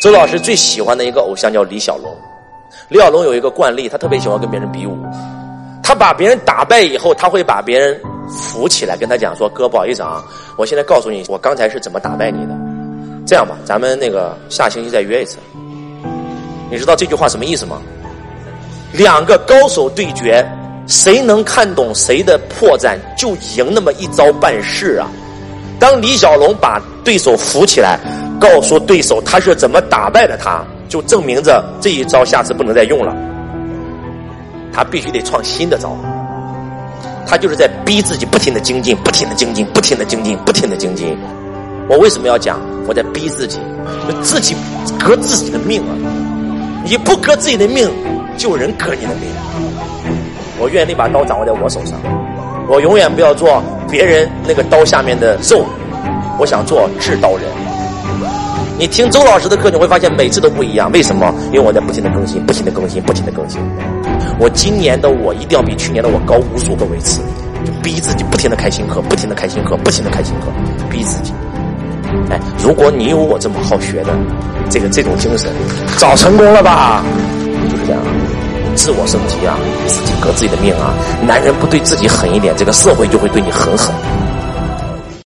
周老师最喜欢的一个偶像叫李小龙。李小龙有一个惯例，他特别喜欢跟别人比武。他把别人打败以后，他会把别人扶起来，跟他讲说：“哥，不好意思啊，我现在告诉你，我刚才是怎么打败你的。这样吧，咱们那个下星期再约一次。”你知道这句话什么意思吗？两个高手对决，谁能看懂谁的破绽，就赢那么一招半式啊！当李小龙把对手扶起来。告诉对手他是怎么打败的他，就证明着这一招下次不能再用了。他必须得创新的招，他就是在逼自己不停的精进，不停的精进，不停的精进，不停的精进。我为什么要讲？我在逼自己，自己革自己的命啊！你不革自己的命，就有人革你的命。我愿那把刀掌握在我手上，我永远不要做别人那个刀下面的肉，我想做制刀人。你听周老师的课，你会发现每次都不一样。为什么？因为我在不停的更新，不停的更新，不停的更新。我今年的我一定要比去年的我高无数个位次，就逼自己不停的开新课，不停的开新课，不停的开新课，逼自己。哎，如果你有我这么好学的这个这种精神，早成功了吧？就是这样，自我升级啊，自己革自己的命啊。男人不对自己狠一点，这个社会就会对你狠狠。